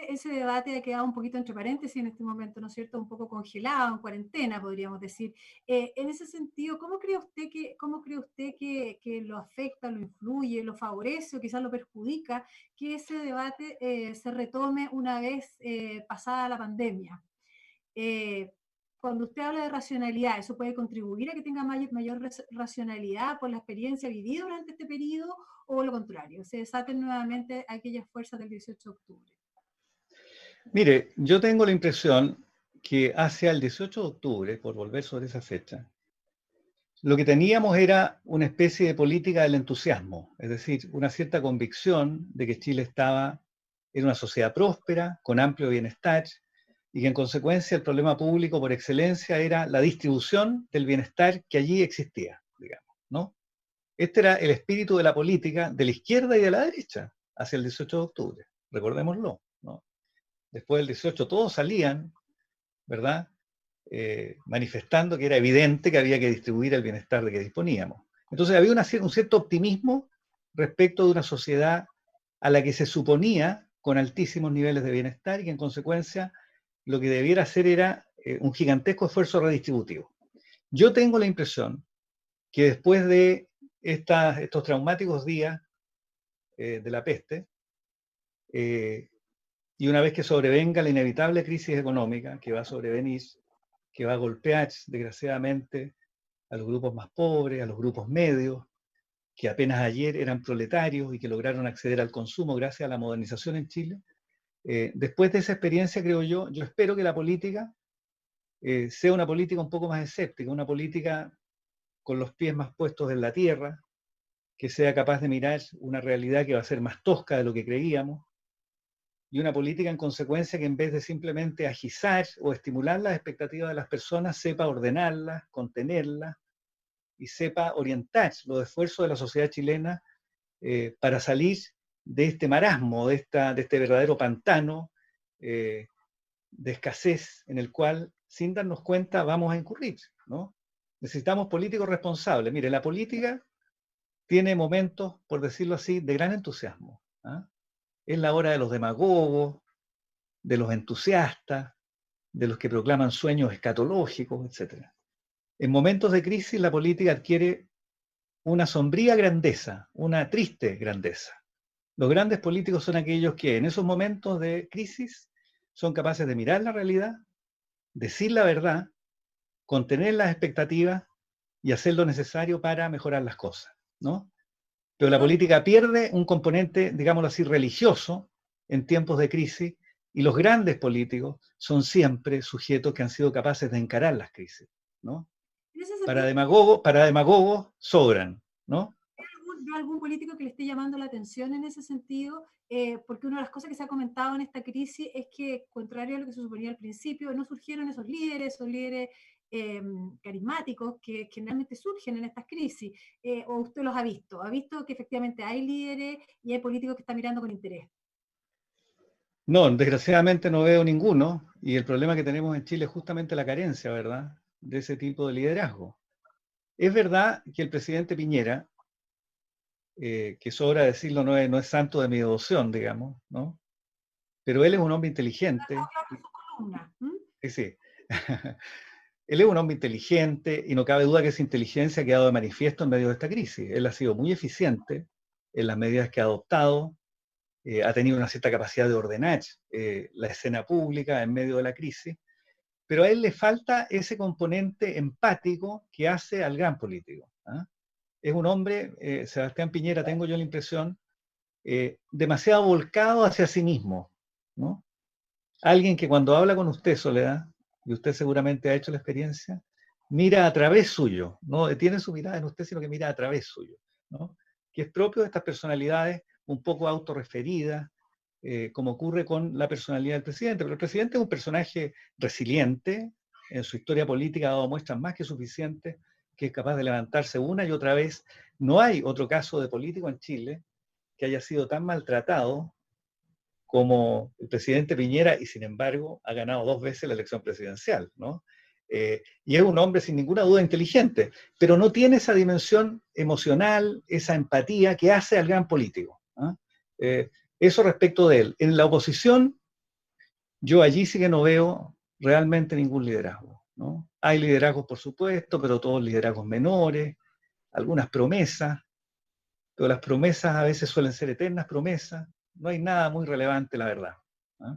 ese debate ha quedado un poquito entre paréntesis en este momento, ¿no es cierto? Un poco congelado, en cuarentena, podríamos decir. Eh, en ese sentido, ¿cómo cree usted, que, cómo cree usted que, que, lo afecta, lo influye, lo favorece o quizás lo perjudica que ese debate eh, se retome una vez eh, pasada la pandemia? cuando usted habla de racionalidad, ¿eso puede contribuir a que tenga mayor, mayor racionalidad por la experiencia vivida durante este periodo o lo contrario? Se desaten nuevamente aquellas fuerzas del 18 de octubre. Mire, yo tengo la impresión que hacia el 18 de octubre, por volver sobre esa fecha, lo que teníamos era una especie de política del entusiasmo, es decir, una cierta convicción de que Chile estaba en una sociedad próspera, con amplio bienestar, y que en consecuencia el problema público por excelencia era la distribución del bienestar que allí existía, digamos, ¿no? Este era el espíritu de la política de la izquierda y de la derecha hacia el 18 de octubre, recordémoslo después del 18, todos salían, ¿verdad? Eh, manifestando que era evidente que había que distribuir el bienestar de que disponíamos. Entonces había un cierto optimismo respecto de una sociedad a la que se suponía con altísimos niveles de bienestar y que en consecuencia lo que debiera hacer era eh, un gigantesco esfuerzo redistributivo. Yo tengo la impresión que después de estos traumáticos días eh, de la peste, y una vez que sobrevenga la inevitable crisis económica que va a sobrevenir, que va a golpear desgraciadamente a los grupos más pobres, a los grupos medios, que apenas ayer eran proletarios y que lograron acceder al consumo gracias a la modernización en Chile. Eh, después de esa experiencia, creo yo, yo espero que la política eh, sea una política un poco más escéptica, una política con los pies más puestos en la tierra, que sea capaz de mirar una realidad que va a ser más tosca de lo que creíamos, y una política en consecuencia que en vez de simplemente agizar o estimular las expectativas de las personas, sepa ordenarlas, contenerlas y sepa orientar los esfuerzos de la sociedad chilena eh, para salir de este marasmo, de, esta, de este verdadero pantano eh, de escasez en el cual, sin darnos cuenta, vamos a incurrir. ¿no? Necesitamos políticos responsables. Mire, la política tiene momentos, por decirlo así, de gran entusiasmo. ¿ah? Es la hora de los demagogos, de los entusiastas, de los que proclaman sueños escatológicos, etc. En momentos de crisis la política adquiere una sombría grandeza, una triste grandeza. Los grandes políticos son aquellos que en esos momentos de crisis son capaces de mirar la realidad, decir la verdad, contener las expectativas y hacer lo necesario para mejorar las cosas, ¿no? Pero la política pierde un componente, digámoslo así, religioso en tiempos de crisis y los grandes políticos son siempre sujetos que han sido capaces de encarar las crisis, ¿no? Para demagogos, para demagogos sobran, ¿no? ¿Hay algún, político que le esté llamando la atención en ese sentido? Eh, porque una de las cosas que se ha comentado en esta crisis es que, contrario a lo que se suponía al principio, no surgieron esos líderes, esos líderes Em, carismáticos que, generalmente surgen en estas crisis, eh, o usted los ha visto, ha visto que efectivamente hay líderes y hay políticos que están mirando con interés. No, desgraciadamente no veo ninguno, y el problema que tenemos en Chile es justamente la carencia, ¿verdad?, de ese tipo de liderazgo. Es verdad que el presidente Piñera, eh, que sobra decirlo, no es, no es santo de mi devoción, digamos, ¿no? Pero él es un hombre inteligente. Sí, sí. Él es un hombre inteligente y no cabe duda que esa inteligencia ha quedado de manifiesto en medio de esta crisis. Él ha sido muy eficiente en las medidas que ha adoptado, eh, ha tenido una cierta capacidad de ordenar eh, la escena pública en medio de la crisis, pero a él le falta ese componente empático que hace al gran político. ¿ah? Es un hombre, eh, Sebastián Piñera, tengo yo la impresión, demasiado volcado hacia sí mismo. ¿no? Alguien que cuando habla con usted, Soledad, y usted seguramente ha hecho la experiencia, mira a través suyo, no tiene su mirada en usted, sino que mira a través suyo, que es propio de estas personalidades un poco autorreferidas, eh, como ocurre con la personalidad del presidente. Pero el presidente es un personaje resiliente, en su historia política ha dado muestras más que suficientes, que es capaz de levantarse una y otra vez. No hay otro caso de político en Chile que haya sido tan maltratado como el presidente Piñera y sin embargo ha ganado dos veces la elección presidencial, ¿no? Eh, y es un hombre sin ninguna duda inteligente, pero no tiene esa dimensión emocional, esa empatía que hace al gran político. ¿ah? Eh, eso respecto de él. En la oposición, yo allí sí que no veo realmente ningún liderazgo. ¿no? Hay liderazgos, por supuesto, pero todos liderazgos menores, algunas promesas, pero las promesas a veces suelen ser eternas promesas. No hay nada muy relevante, la verdad. ¿ah?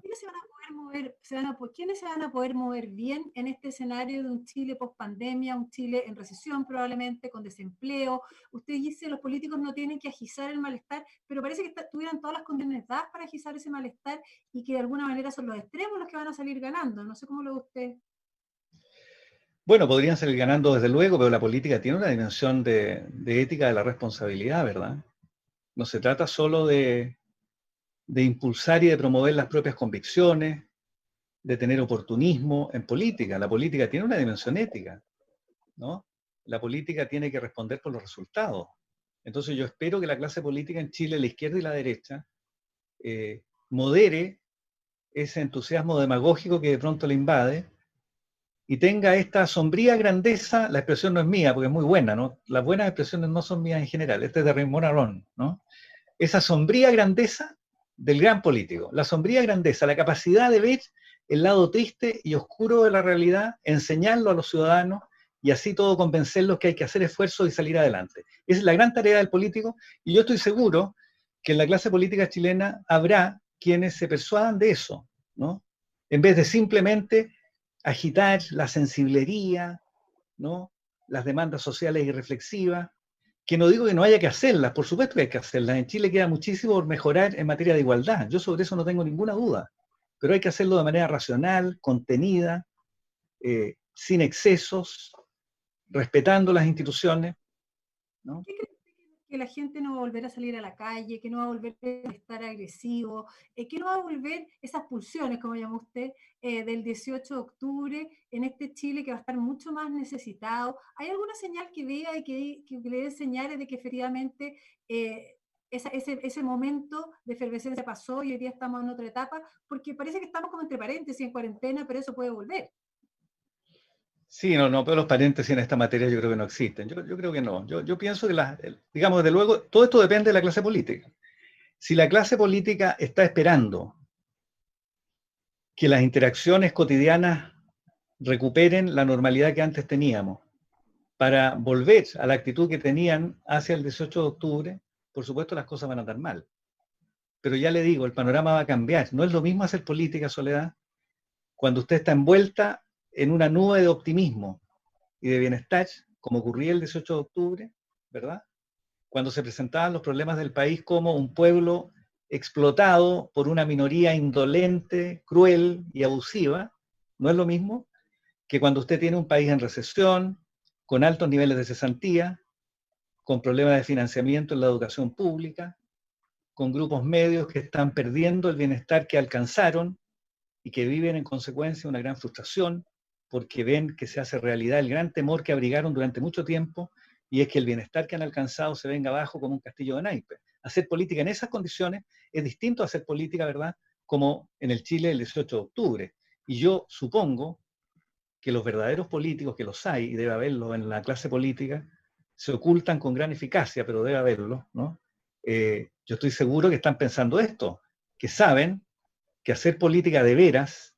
se van a, ¿quiénes se van a poder mover bien en este escenario de un Chile post pandemia, un Chile en recesión probablemente, con desempleo? Usted dice los políticos no tienen que agizar el malestar, pero parece que tuvieran todas las condiciones dadas para agizar ese malestar y que de alguna manera son los extremos los que van a salir ganando. No sé cómo lo ve usted. Bueno, podrían salir ganando desde luego, pero la política tiene una dimensión de, de ética de la responsabilidad, ¿verdad? No se trata solo de, de impulsar y de promover las propias convicciones, de tener oportunismo en política. La política tiene una dimensión ética, ¿no? La política tiene que responder por los resultados. Entonces yo espero que la clase política en Chile, la izquierda y la derecha, eh, modere ese entusiasmo demagógico que de pronto le invade y tenga esta sombría grandeza, la expresión no es mía porque es muy buena, ¿no? Las buenas expresiones no son mías en general, este es de Raymond Aron, ¿no? Esa sombría grandeza del gran político, la sombría grandeza, la capacidad de ver el lado triste y oscuro de la realidad, enseñarlo a los ciudadanos y así todo convencerlos que hay que hacer esfuerzo y salir adelante. Esa es la gran tarea del político y yo estoy seguro que en la clase política chilena habrá quienes se persuadan de eso, ¿no? En vez de simplemente agitar la sensiblería, ¿no? Las demandas sociales y reflexivas, que no digo que no haya que hacerlas, por supuesto que hay que hacerlas. En Chile queda muchísimo por mejorar en materia de igualdad. Yo sobre eso no tengo ninguna duda pero hay que hacerlo de manera racional, contenida, eh, sin excesos, respetando las instituciones. ¿no? ¿Qué que la gente no va a volver a salir a la calle, que no va a volver a estar agresivo, eh, que no va a volver esas pulsiones, como llama usted, eh, del 18 de octubre en este Chile que va a estar mucho más necesitado? ¿Hay alguna señal que vea y que, le dé señales de que efectivamente ese, ese, momento de efervescencia pasó y hoy día estamos en otra etapa, porque parece que estamos como entre paréntesis en cuarentena, pero eso puede volver. Sí, no, no, pero los paréntesis en esta materia yo creo que no existen. Yo, creo que no. Yo, yo pienso que, la, digamos, desde luego, todo esto depende de la clase política. Si la clase política está esperando que las interacciones cotidianas recuperen la normalidad que antes teníamos, para volver a la actitud que tenían hacia el 18 de octubre, por supuesto las cosas van a andar mal. Pero ya le digo, el panorama va a cambiar. No es lo mismo hacer política, Soledad, cuando usted está envuelta en una nube de optimismo y de bienestar, como ocurría el 18 de octubre, ¿verdad? Cuando se presentaban los problemas del país como un pueblo explotado por una minoría indolente, cruel y abusiva, no es lo mismo que cuando usted tiene un país en recesión, con altos niveles de cesantía, con problemas de financiamiento en la educación pública, con grupos medios que están perdiendo el bienestar que alcanzaron y que viven en consecuencia una gran frustración porque ven que se hace realidad el gran temor que abrigaron durante mucho tiempo y es que el bienestar que han alcanzado se venga abajo como un castillo de naipes. Hacer política en esas condiciones es distinto a hacer política, ¿verdad? Como en el Chile el 18 de octubre. Y yo supongo que los verdaderos políticos, que los hay, y debe haberlos en la clase política, se ocultan con gran eficacia, pero debe haberlo, ¿no? Eh, yo estoy seguro que están pensando esto, que saben que hacer política de veras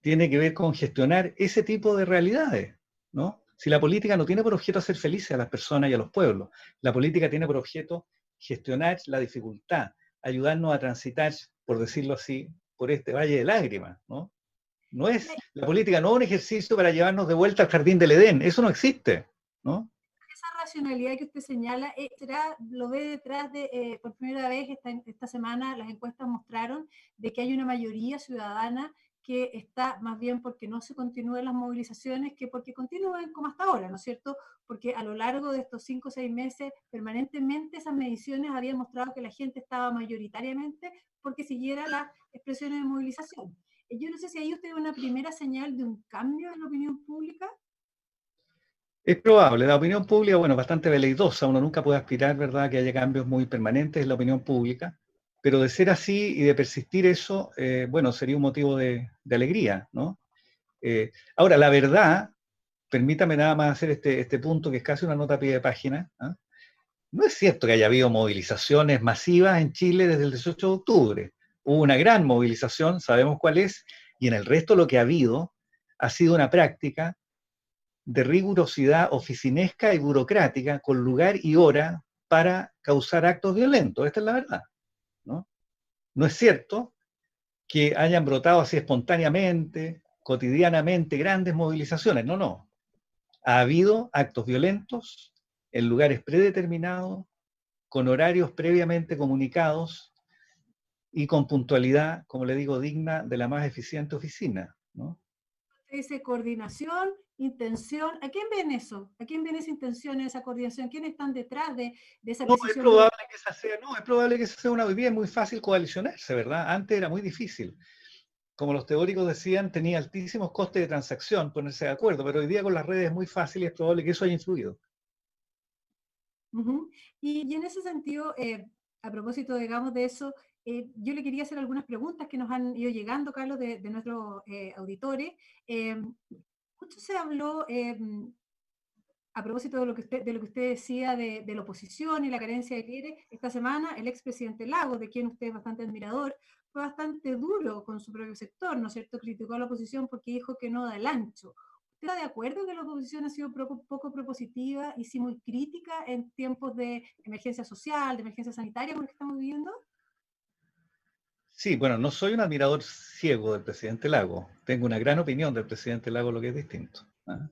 tiene que ver con gestionar ese tipo de realidades, ¿no? Si la política no tiene por objeto hacer felices a las personas y a los pueblos, la política tiene por objeto gestionar la dificultad, ayudarnos a transitar, por decirlo así, por este valle de lágrimas, ¿no? No es, la política no es un ejercicio para llevarnos de vuelta al jardín del Edén, eso no existe, ¿no? Esa racionalidad que usted señala, eh, lo ve detrás de, eh, por primera vez esta, esta semana las encuestas mostraron de que hay una mayoría ciudadana que está más bien porque no se continúen las movilizaciones que porque continúen como hasta ahora, ¿no es cierto? Porque a lo largo de estos cinco o seis meses, permanentemente esas mediciones habían mostrado que la gente estaba mayoritariamente porque siguiera las expresiones de movilización. Yo no sé si ahí usted ve una primera señal de un cambio en la opinión pública. Es probable, la opinión pública, bueno, bastante veleidosa, uno nunca puede aspirar, ¿verdad?, que haya cambios muy permanentes en la opinión pública, pero de ser así y de persistir eso, eh, bueno, sería un motivo de, alegría, ¿no? Eh, ahora, la verdad, permítame nada más hacer este, este punto que es casi una nota a pie de página, ¿ah? no es cierto que haya habido movilizaciones masivas en Chile desde el 18 de octubre hubo una gran movilización, sabemos cuál es, y en el resto lo que ha habido ha sido una práctica de rigurosidad oficinesca y burocrática con lugar y hora para causar actos violentos. Esta es la verdad. ¿No? es cierto que hayan brotado así espontáneamente, cotidianamente, grandes movilizaciones. No, no. Ha habido actos violentos en lugares predeterminados, con horarios previamente comunicados, y con puntualidad, como le digo, digna de la más eficiente oficina. ¿no? Dice coordinación, intención. ¿A quién ven eso? ¿A quién ven esa intención, esa coordinación? ¿Quiénes están detrás de, esa no, Es probable que esa sea, no, es probable que esa sea una hoy día es muy fácil coalicionarse, ¿verdad? Antes era muy difícil. Como los teóricos decían, tenía altísimos costes de transacción ponerse de acuerdo, pero hoy día con las redes es muy fácil y es probable que eso haya influido. y, en ese sentido, eh, a propósito, digamos, de eso, eh, yo le quería hacer algunas preguntas que nos han ido llegando, Carlos, de, nuestros eh, auditores. Mucho se habló, a propósito de lo que usted, de lo que usted decía de, la oposición y la carencia de líderes, esta semana el expresidente Lago, de quien usted es bastante admirador, fue bastante duro con su propio sector, ¿no es cierto? Criticó a la oposición porque dijo que no da el ancho. ¿Usted está de acuerdo que la oposición ha sido poco, poco propositiva y sí muy crítica en tiempos de emergencia social, de emergencia sanitaria como el que estamos viviendo? Sí, bueno, no soy un admirador ciego del presidente Lago. Tengo una gran opinión del presidente Lago, lo que es distinto. ¿ah?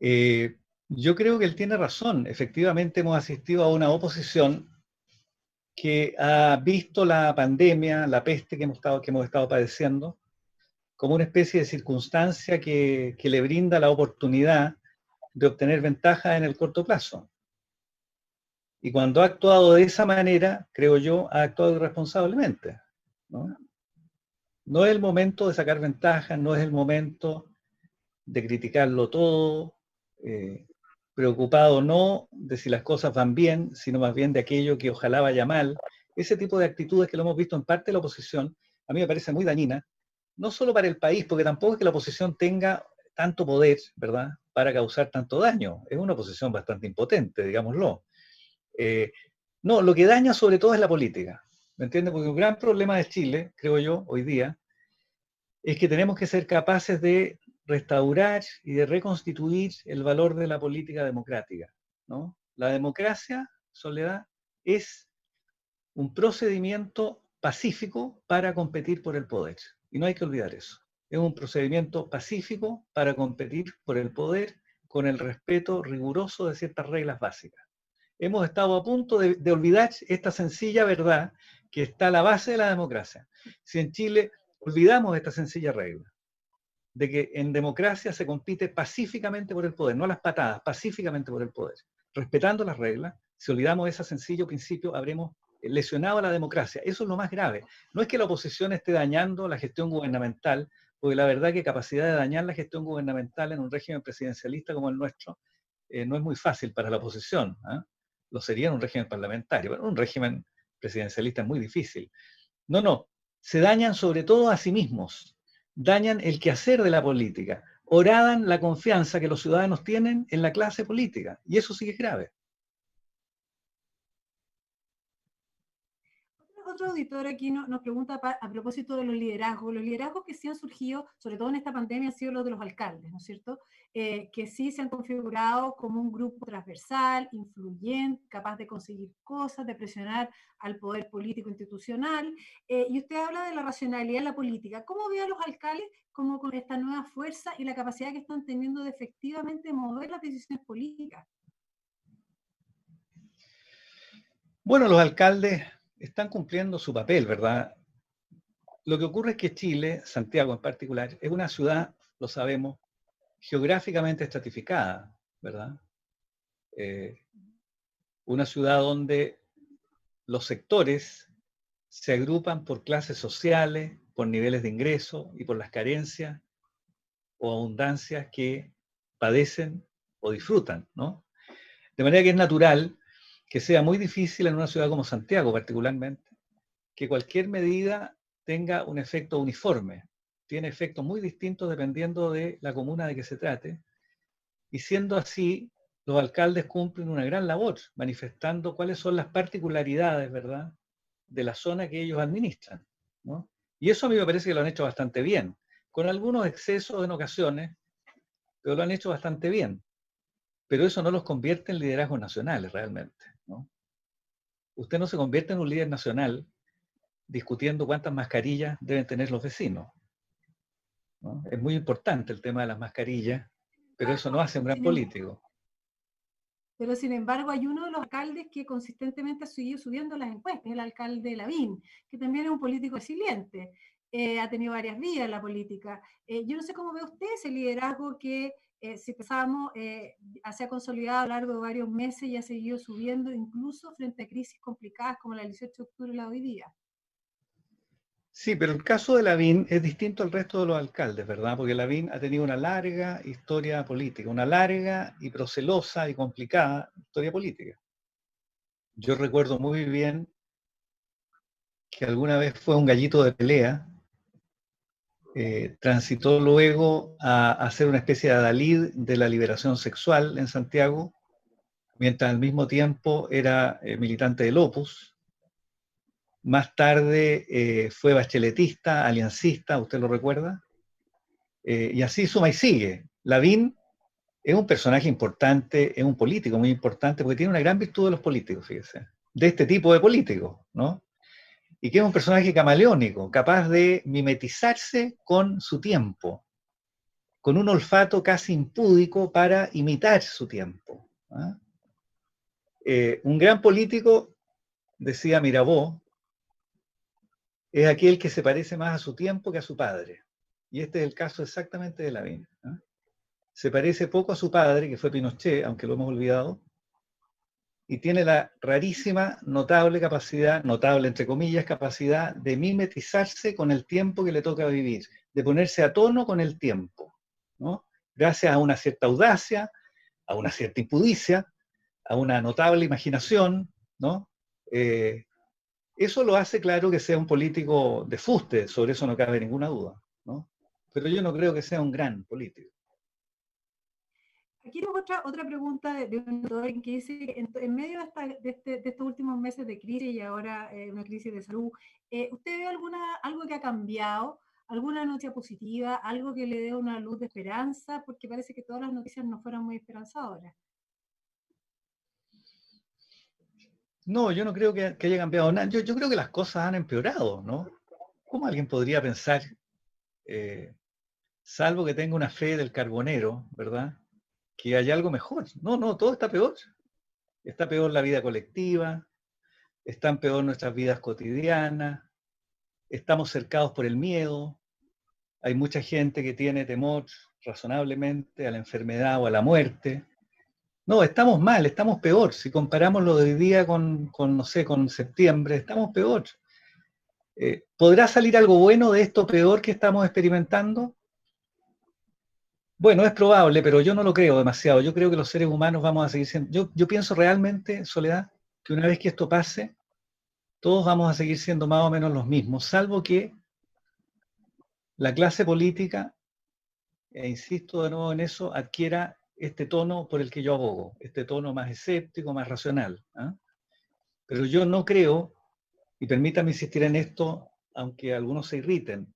Eh, yo creo que él tiene razón. Efectivamente, hemos asistido a una oposición que ha visto la pandemia, la peste que hemos estado, que hemos estado padeciendo, como una especie de circunstancia que, le brinda la oportunidad de obtener ventajas en el corto plazo. Y cuando ha actuado de esa manera, creo yo, ha actuado irresponsablemente. ¿no? es el momento de sacar ventajas, no es el momento de criticarlo todo, eh, preocupado no de si las cosas van bien, sino más bien de aquello que ojalá vaya mal. Ese tipo de actitudes que lo hemos visto en parte de la oposición, a mí me parece muy dañina, no solo para el país, porque tampoco es que la oposición tenga tanto poder, ¿verdad?, para causar tanto daño. Es una oposición bastante impotente, digámoslo. Eh, no, lo que daña sobre todo es la política, ¿me entiendes? Porque un gran problema de Chile, creo yo, hoy día, es que tenemos que ser capaces de restaurar y de reconstituir el valor de la política democrática, ¿no? La democracia, Soledad, es un procedimiento pacífico para competir por el poder. Y no hay que olvidar eso. Es un procedimiento pacífico para competir por el poder con el respeto riguroso de ciertas reglas básicas hemos estado a punto de, olvidar esta sencilla verdad que está a la base de la democracia. Si en Chile olvidamos esta sencilla regla, de que en democracia se compite pacíficamente por el poder, no a las patadas, pacíficamente por el poder, respetando las reglas, si olvidamos ese sencillo principio, habremos lesionado a la democracia. Eso es lo más grave. No es que la oposición esté dañando la gestión gubernamental, porque la verdad que capacidad de dañar la gestión gubernamental en un régimen presidencialista como el nuestro eh, no es muy fácil para la oposición. ¿ah? Lo sería en un régimen parlamentario, pero un régimen presidencialista es muy difícil. No, no, se dañan sobre todo a sí mismos, dañan el quehacer de la política, oradan la confianza que los ciudadanos tienen en la clase política, y eso sí que es grave. Otro auditor aquí nos pregunta a propósito de los liderazgos. Los liderazgos que sí han surgido, sobre todo en esta pandemia, han sido los de los alcaldes, ¿no es cierto? Eh, que sí se han configurado como un grupo transversal, influyente, capaz de conseguir cosas, de presionar al poder político institucional. Eh, y usted habla de la racionalidad en la política. ¿Cómo ve a los alcaldes como con esta nueva fuerza y la capacidad que están teniendo de efectivamente mover las decisiones políticas? Bueno, los alcaldes están cumpliendo su papel, ¿verdad? Lo que ocurre es que Chile, Santiago en particular, es una ciudad, lo sabemos, geográficamente estratificada, ¿verdad? Eh, una ciudad donde los sectores se agrupan por clases sociales, por niveles de ingreso y por las carencias o abundancias que padecen o disfrutan, ¿no? De manera que es natural que sea muy difícil en una ciudad como Santiago particularmente, que cualquier medida tenga un efecto uniforme. Tiene efectos muy distintos dependiendo de la comuna de que se trate. Y siendo así, los alcaldes cumplen una gran labor, manifestando cuáles son las particularidades, ¿verdad?, de la zona que ellos administran. Y eso a mí me parece que lo han hecho bastante bien, con algunos excesos en ocasiones, pero lo han hecho bastante bien. Pero eso no los convierte en liderazgos nacionales realmente. Usted no se convierte en un líder nacional discutiendo cuántas mascarillas deben tener los vecinos. Es muy importante el tema de las mascarillas, pero eso no hace un gran político. Pero sin embargo hay uno de los alcaldes que consistentemente ha seguido subiendo las encuestas, el alcalde Lavín, que también es un político resiliente. Eh, ha tenido varias vidas en la política. Eh, yo no sé cómo ve usted ese liderazgo que eh, si pensamos, eh, se ha consolidado a lo largo de varios meses y ha seguido subiendo incluso frente a crisis complicadas como la del 18 de octubre y la de hoy día. Sí, pero el caso de Lavín es distinto al resto de los alcaldes, ¿verdad? Porque Lavín ha tenido una larga historia política, una larga y procelosa y complicada historia política. Yo recuerdo muy bien que alguna vez fue un gallito de pelea eh, transitó luego a, hacer una especie de adalid de la liberación sexual en Santiago, mientras al mismo tiempo era eh, militante del Opus. Más tarde eh, fue bacheletista, aliancista, usted lo recuerda. y así suma y sigue. Lavín es un personaje importante, es un político muy importante, porque tiene una gran virtud de los políticos, fíjese, de este tipo de políticos, ¿no? Y que es un personaje camaleónico, capaz de mimetizarse con su tiempo, con un olfato casi impúdico para imitar su tiempo. ¿ah? Eh, un gran político, decía Mirabeau, es aquel que se parece más a su tiempo que a su padre. Y este es el caso exactamente de Lavín. ¿ah? Se parece poco a su padre, que fue Pinochet, aunque lo hemos olvidado, y tiene la rarísima, notable capacidad, notable entre comillas, capacidad de mimetizarse con el tiempo que le toca vivir, de ponerse a tono con el tiempo, ¿no? Gracias a una cierta audacia, a una cierta impudicia, a una notable imaginación, ¿no? Eh, eso lo hace claro que sea un político de fuste, sobre eso no cabe ninguna duda, ¿no? Pero yo no creo que sea un gran político. Aquí otra, otra pregunta de, un doctor que dice en, medio de, este, de, estos últimos meses de crisis y ahora eh, una crisis de salud, eh, ¿usted ve alguna, algo que ha cambiado? ¿Alguna noticia positiva? ¿Algo que le dé una luz de esperanza? Porque parece que todas las noticias no fueron muy esperanzadoras. No, yo no creo que, haya cambiado nada. Yo, yo, creo que las cosas han empeorado, ¿no? ¿Cómo alguien podría pensar, eh, salvo que tenga una fe del carbonero, ¿verdad? Que haya algo mejor. No, no, todo está peor. Está peor la vida colectiva, están peor nuestras vidas cotidianas, estamos cercados por el miedo, hay mucha gente que tiene temor razonablemente a la enfermedad o a la muerte. No, estamos mal, estamos peor. Si comparamos lo de hoy día con, no sé, con septiembre, estamos peor. Eh, ¿Podrá salir algo bueno de esto peor que estamos experimentando? Bueno, es probable, pero yo no lo creo demasiado. Yo creo que los seres humanos vamos a seguir siendo... Yo, pienso realmente, Soledad, que una vez que esto pase, todos vamos a seguir siendo más o menos los mismos, salvo que la clase política, e insisto de nuevo en eso, adquiera este tono por el que yo abogo, este tono más escéptico, más racional. ¿ah? Pero yo no creo y permítame insistir en esto, aunque algunos se irriten.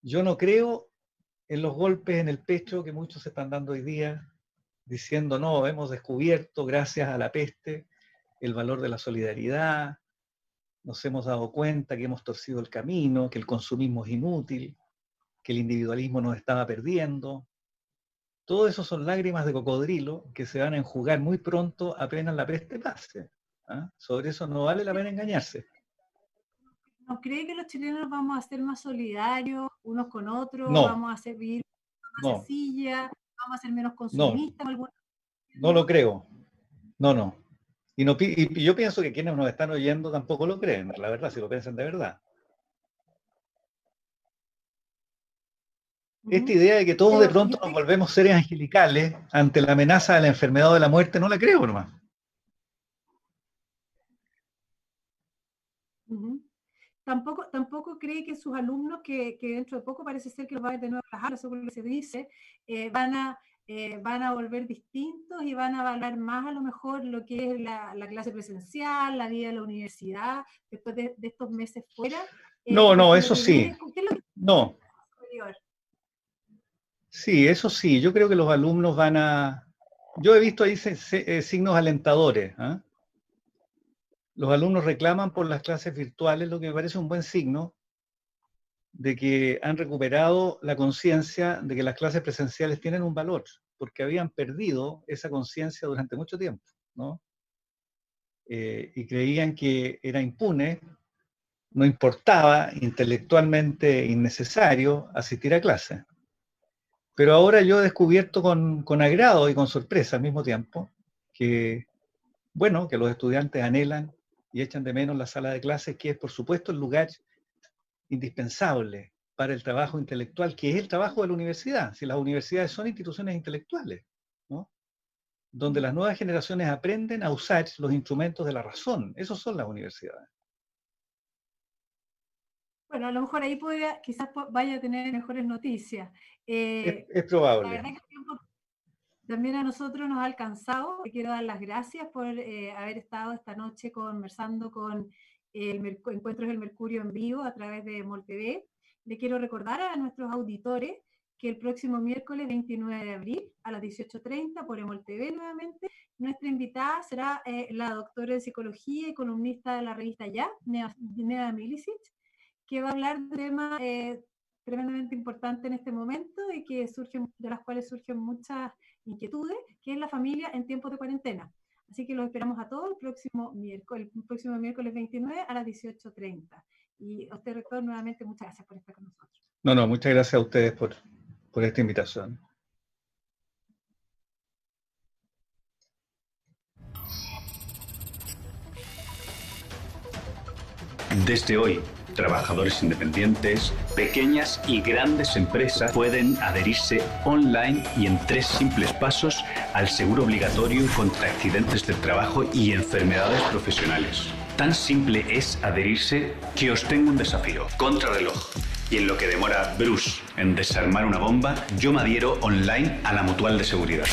Yo no creo en los golpes en el pecho que muchos se están dando hoy día, diciendo, no, hemos descubierto, gracias a la peste, el valor de la solidaridad, nos hemos dado cuenta que hemos torcido el camino, que el consumismo es inútil, que el individualismo nos estaba perdiendo. Todo eso son lágrimas de cocodrilo que se van a enjugar muy pronto apenas la peste pase. ¿ah? Sobre eso no vale la pena engañarse. ¿No cree que los chilenos vamos a ser más solidarios unos con otros? ¿Vamos a ser más no. ¿Vamos a ser menos consumistas? No. no lo creo. No, no. Y, no, y yo pienso que quienes nos están oyendo tampoco lo creen, la verdad, si lo piensan de verdad. Esta idea de que todos de pronto nos volvemos seres angelicales ante la amenaza de la enfermedad o de la muerte, no la creo nomás. Tampoco, tampoco cree que sus alumnos, que, dentro de poco parece ser que los va a ver de nuevo las aulas, según lo que se dice, eh, van, a, eh, van a volver distintos y van a valorar más a lo mejor lo que es la, clase presencial, la vida de la universidad, después de, estos meses fuera. Eh, no, no, eso sí. No. Sí, eso sí, yo creo que los alumnos van a... Yo he visto ahí signos alentadores. ¿ah? Los alumnos reclaman por las clases virtuales, lo que me parece un buen signo de que han recuperado la conciencia de que las clases presenciales tienen un valor, porque habían perdido esa conciencia durante mucho tiempo, ¿no? Eh, y creían que era impune, no importaba, intelectualmente innecesario asistir a clase. Pero ahora yo he descubierto con, con agrado y con sorpresa al mismo tiempo que, bueno, que los estudiantes anhelan y echan de menos la sala de clases, que es por supuesto el lugar indispensable para el trabajo intelectual, que es el trabajo de la universidad. Si las universidades son instituciones intelectuales, ¿no? donde las nuevas generaciones aprenden a usar los instrumentos de la razón. Esos son las universidades. Bueno, a lo mejor ahí podría, quizás vaya a tener mejores noticias. es, eh, probable. También a nosotros nos ha alcanzado. Quiero dar las gracias por eh, haber estado esta noche conversando con el Encuentros del Mercurio en vivo a través de MolTV. Le quiero recordar a nuestros auditores que el próximo miércoles 29 de abril a las 18.30 por MolTV nuevamente, nuestra invitada será eh, la doctora de psicología y columnista de la revista Ya, Nea Milicic, que va a hablar de temas eh, tremendamente importantes en este momento y que surgen, de las cuales surgen muchas inquietudes, que es la familia en tiempos de cuarentena. Así que los esperamos a todos el próximo miércoles, el próximo miércoles 29 a las 18.30. Y a usted, rector, nuevamente muchas gracias por estar con nosotros. No, no, muchas gracias a ustedes por, por esta invitación. Desde hoy, Trabajadores independientes, pequeñas y grandes empresas pueden adherirse online y en tres simples pasos al seguro obligatorio contra accidentes del trabajo y enfermedades profesionales. Tan simple es adherirse que os tengo un desafío. Contrarreloj. Y en lo que demora Bruce en desarmar una bomba, yo me adhiero online a la mutual de seguridad.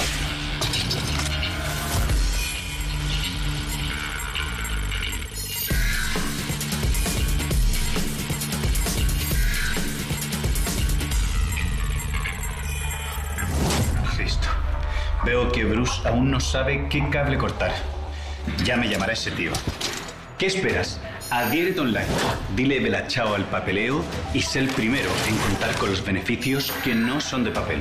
Aún no sabe qué cable cortar. Ya me llamará ese tío. ¿Qué esperas? Adhiérete online, dile vela chao al papeleo y sé el primero en contar con los beneficios que no son de papel.